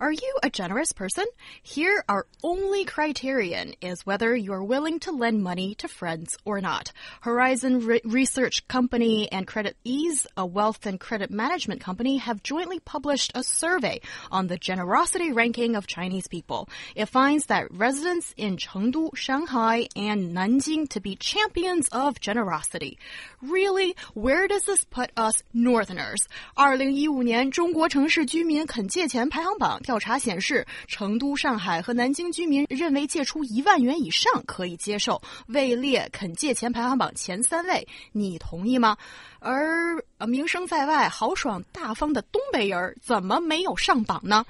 Are you a generous person? Here, our only criterion is whether you're willing to lend money to friends or not. Horizon Re Research Company and Credit Ease, a wealth and credit management company, have jointly published a survey on the generosity ranking of Chinese people. It finds that residents in Chengdu, Shanghai, and Nanjing to be champions of generosity. Really, where does this put us Northerners? 二零一五年中国城市居民肯借钱排行榜。 调查显示，成都、上海和南京居民认为借出一万元以上可以接受，位列肯借钱排行榜前三位。你同意吗？而名声在外、豪爽大方的东北人怎么没有上榜呢？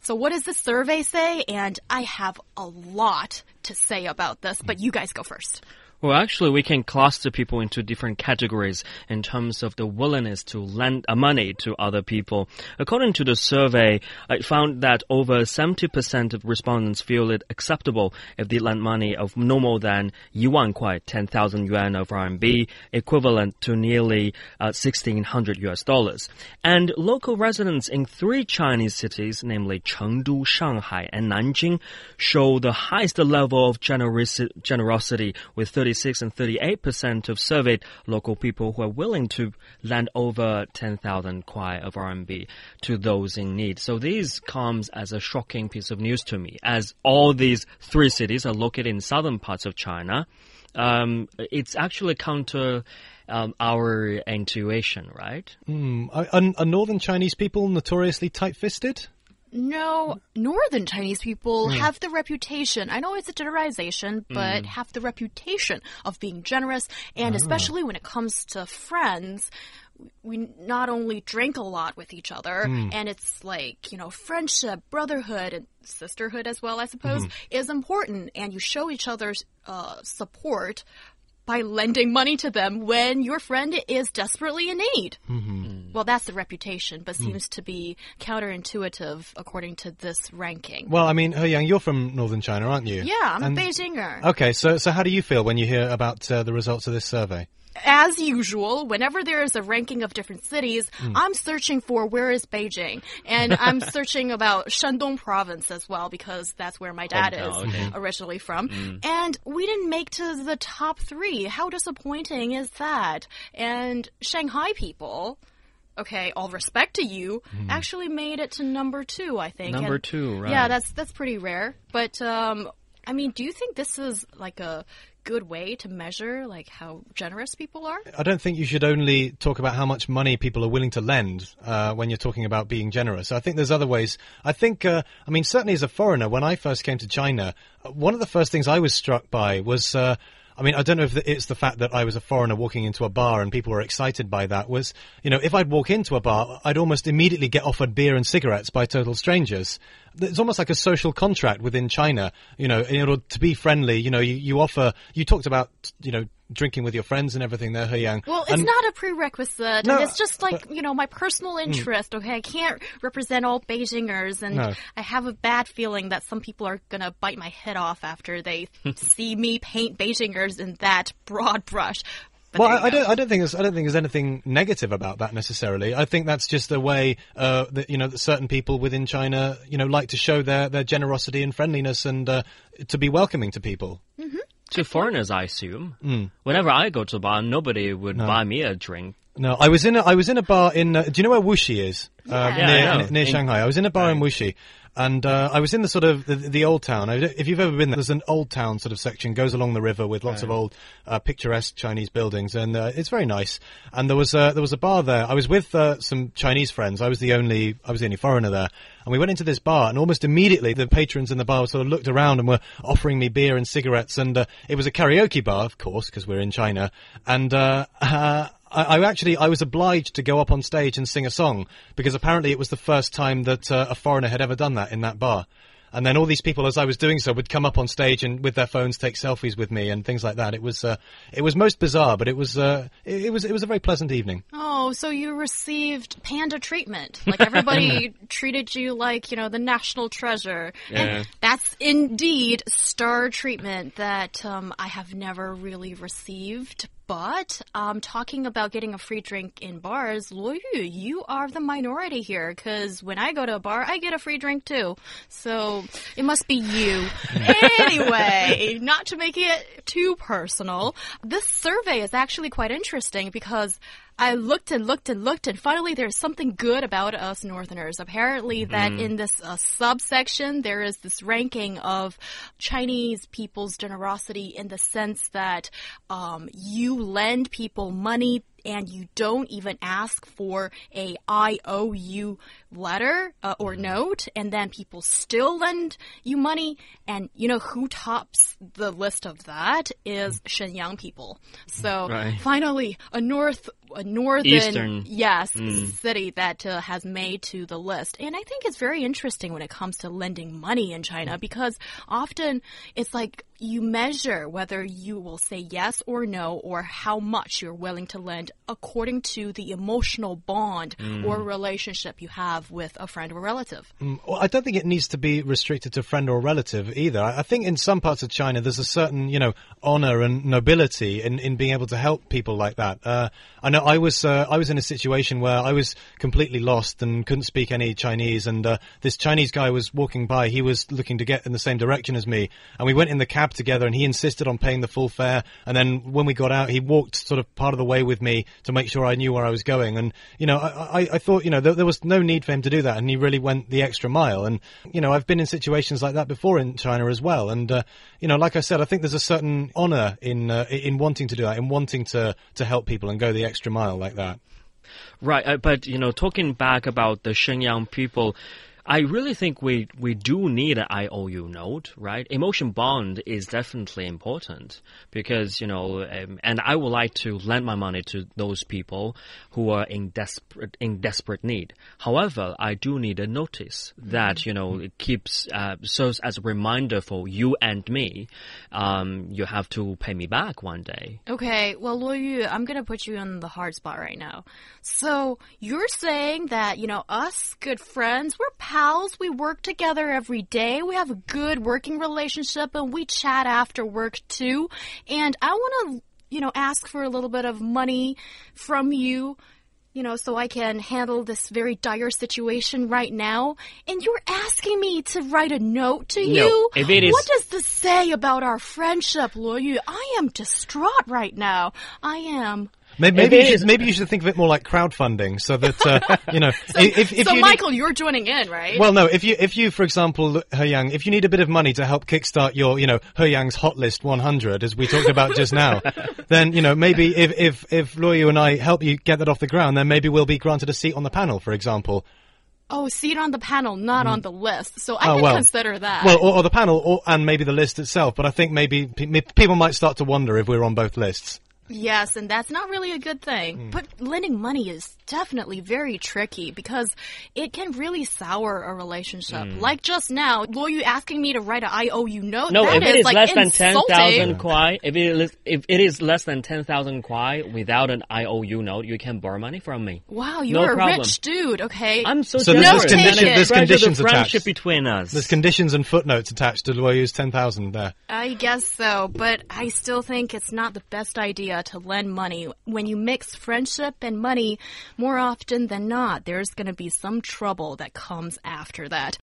So what does the survey say? And I have a lot to say about this, but you guys go first. Well, actually, we can cluster people into different categories in terms of the willingness to lend money to other people. According to the survey, I found that over 70% of respondents feel it acceptable if they lend money of no more than yuan kuai, 10,000 yuan of RMB, equivalent to nearly uh, 1600 US dollars. And local residents in three Chinese cities, namely Chengdu, Shanghai, and Nanjing, show the highest level of generosity with 30 36 and 38 percent of surveyed local people who are willing to lend over 10,000 kwai of RMB to those in need. So this comes as a shocking piece of news to me, as all these three cities are located in southern parts of China. Um, it's actually counter um, our intuition, right? Mm. Are, are, northern Chinese people notoriously tight-fisted? No, northern Chinese people mm. have the reputation. I know it's a generalization, but mm. have the reputation of being generous, and oh. especially when it comes to friends. We not only drink a lot with each other, mm. and it's like, you know, friendship, brotherhood, and sisterhood as well, I suppose, -hmm. is important, and you show each other's uh, support by lending money to them when your friend is desperately in need. Mm -hmm. Well, that's the reputation, but mm. seems mm. to be counterintuitive according to this ranking. Well, I mean, He Yang, you're from northern China, aren't you? Yeah, I'm and, a Beijinger. Okay, so so how do you feel when you hear about uh, the results of this survey? As usual, whenever there is a ranking of different cities, mm. I'm searching for where is Beijing. And I'm searching about Shandong province as well because that's where my dad is okay. originally from. Mm. And we didn't make to the top three. How disappointing is that? And Shanghai people okay, all respect to you, mm. actually made it to number two, I think. Number and two, right. Yeah, that's that's pretty rare. But um I mean, do you think this is like a good way to measure like how generous people are? I don't think you should only talk about how much money people are willing to lend uh, when you're talking about being generous. I think there's other ways. I think, uh, I mean, certainly as a foreigner, when I first came to China, uh, one of the first things I was struck by was. Uh, I mean, I don't know if it's the fact that I was a foreigner walking into a bar and people were excited by that. Was you know, if I'd walk into a bar, I'd almost immediately get offered beer and cigarettes by total strangers it's almost like a social contract within China. You know, in order to be friendly, you know, you, you offer. You talked about, you know, drinking with your friends and everything there, He Yang. Well, it's and, not a prerequisite. No, it's just like, but, you know, my personal hmm. interest, okay? I can't represent all Beijingers, and no. I have a bad feeling that some people are going to bite my head off after they see me paint Beijingers in that broad brush. Well, I, I, don't. I don't think there's. I don't think there's anything negative about that necessarily. I think that's just a way uh, that you know that certain people within China, you know, like to show their their generosity and friendliness and uh, to be welcoming to people. Mm -hmm. To foreigners, I assume. Mm. Whenever I go to a bar, nobody would no. buy me a drink. No, I was in a, I was in a bar in. Uh, do you know where Wuxi is? Uh, yeah. yeah near, near in, Shanghai. I was in a bar in Wuxi, and uh, I was in the sort of the, the, old town. If you've ever been there, there's an old town sort of section goes along the river with lots of old uh, picturesque Chinese buildings, and uh, it's very nice. And there was uh, there was a bar there. I was with uh, some Chinese friends. I was the only I was the only foreigner there, and we went into this bar, and almost immediately the patrons in the bar sort of looked around and were offering me beer and cigarettes, and uh, it was a karaoke bar, of course, because we're in China, and. I, I, actually I was obliged to go up on stage and sing a song because apparently it was the first time that uh, a foreigner had ever done that in that bar. and then all these people, as I was doing so, would come up on stage and with their phones take selfies with me and things like that. It was uh, it was most bizarre, but it was uh, it, it, was it was a very pleasant evening. Oh, so you received panda treatment? Like everybody treated you like you know the national treasure. Yeah. And that's indeed star treatment that um, I have never really received. But um, talking about getting a free drink in bars, Luo Yu, you are the minority here because when I go to a bar, I get a free drink too. So it must be you. anyway, not to make it too personal, this survey is actually quite interesting because I looked and looked and looked, and finally, there's something good about us Northerners. Apparently, that mm. in this uh, subsection, there is this ranking of Chinese people's generosity in the sense that um, you lend people money and you don't even ask for a IOU letter uh, or mm-hmm. note, and then people still lend you money. And you know who tops the list of that is mm. Shenyang people. So right. finally, a north, a northern, Eastern. yes, mm. city that uh, has made to the list. And I think it's very interesting when it comes to lending money in China because often it's like you measure whether you will say yes or no or how much you're willing to lend according to the emotional bond mm. or relationship you have with a friend or relative. Mm, well, I don't think it needs to be restricted to friend or relative either. I think in some parts of China there's a certain, you know, honor and nobility in, in being able to help people like that. Uh, I know I was uh, I was in a situation where I was completely lost and couldn't speak any Chinese, and uh, this Chinese guy was walking by. He was looking to get in the same direction as me, and we went in the cab together. And he insisted on paying the full fare. And then when we got out, he walked sort of part of the way with me to make sure I knew where I was going. And you know, I, I, I thought you know there, was no need for him to do that, and he really went the extra mile. And you know, I've been in situations like that before in China as well. And uh, you know, like I said, I think there's a certain honor in uh, in wanting to do that, in wanting to to help people and go the extra mile like that. Right, uh, but you know, talking back about the Shenyang people, I really think we, we do need an IOU note, right? Emotion bond is definitely important because, you know, um, and I would like to lend my money to those people who are in desperate, in desperate need. However, I do need a notice that, you know, it keeps, uh, serves as a reminder for you and me. Um, you have to pay me back one day. Okay. Well, Luo Yu, I'm going to put you in the hard spot right now. So you're saying that, you know, us good friends, we're pals. We work together every day. We have a good working relationship and we chat after work too. And I want to, you know, ask for a little bit of money from you you know, so I can handle this very dire situation right now. And you're asking me to write a note to no, you? If it is... What does this say about our friendship, Luo Yu? I am distraught right now. I am. Maybe, maybe, you should, maybe you should think of it more like crowdfunding, so that uh, you know. so, if, if so you Michael, need, you're joining in, right? Well, no. If you, if you, for example, Yang, if you need a bit of money to help kickstart your, you know, Yang's Hot List 100, as we talked about just now, then you know maybe if if if Luo Yu and I help you get that off the ground, then maybe we'll be granted a seat on the panel, for example. Oh, seat on the panel, not mm. on the list. So I oh, can well, consider that. Well, or, or the panel, or, and maybe the list itself. But I think maybe people might start to wonder if we're on both lists. Yes, and that's not really a good thing. Mm. But lending money is definitely very tricky because it can really sour a relationship. Mm. Like just now, Luo Yu asking me to write an IOU note. No, if it is is like less insulting. than 10,000 kwai, if it, is, if it is less than 10,000 kwai without an IOU note, you can borrow money from me. Wow, you're no a problem. rich dude, okay? I'm so, so generous. There's, condition, there's conditions the attached. between us. There's conditions and footnotes attached to Luo Yu's 10,000 there. I guess so, but I still think it's not the best idea to lend money when you mix friendship and money more often than not, there's going to be some trouble that comes after that.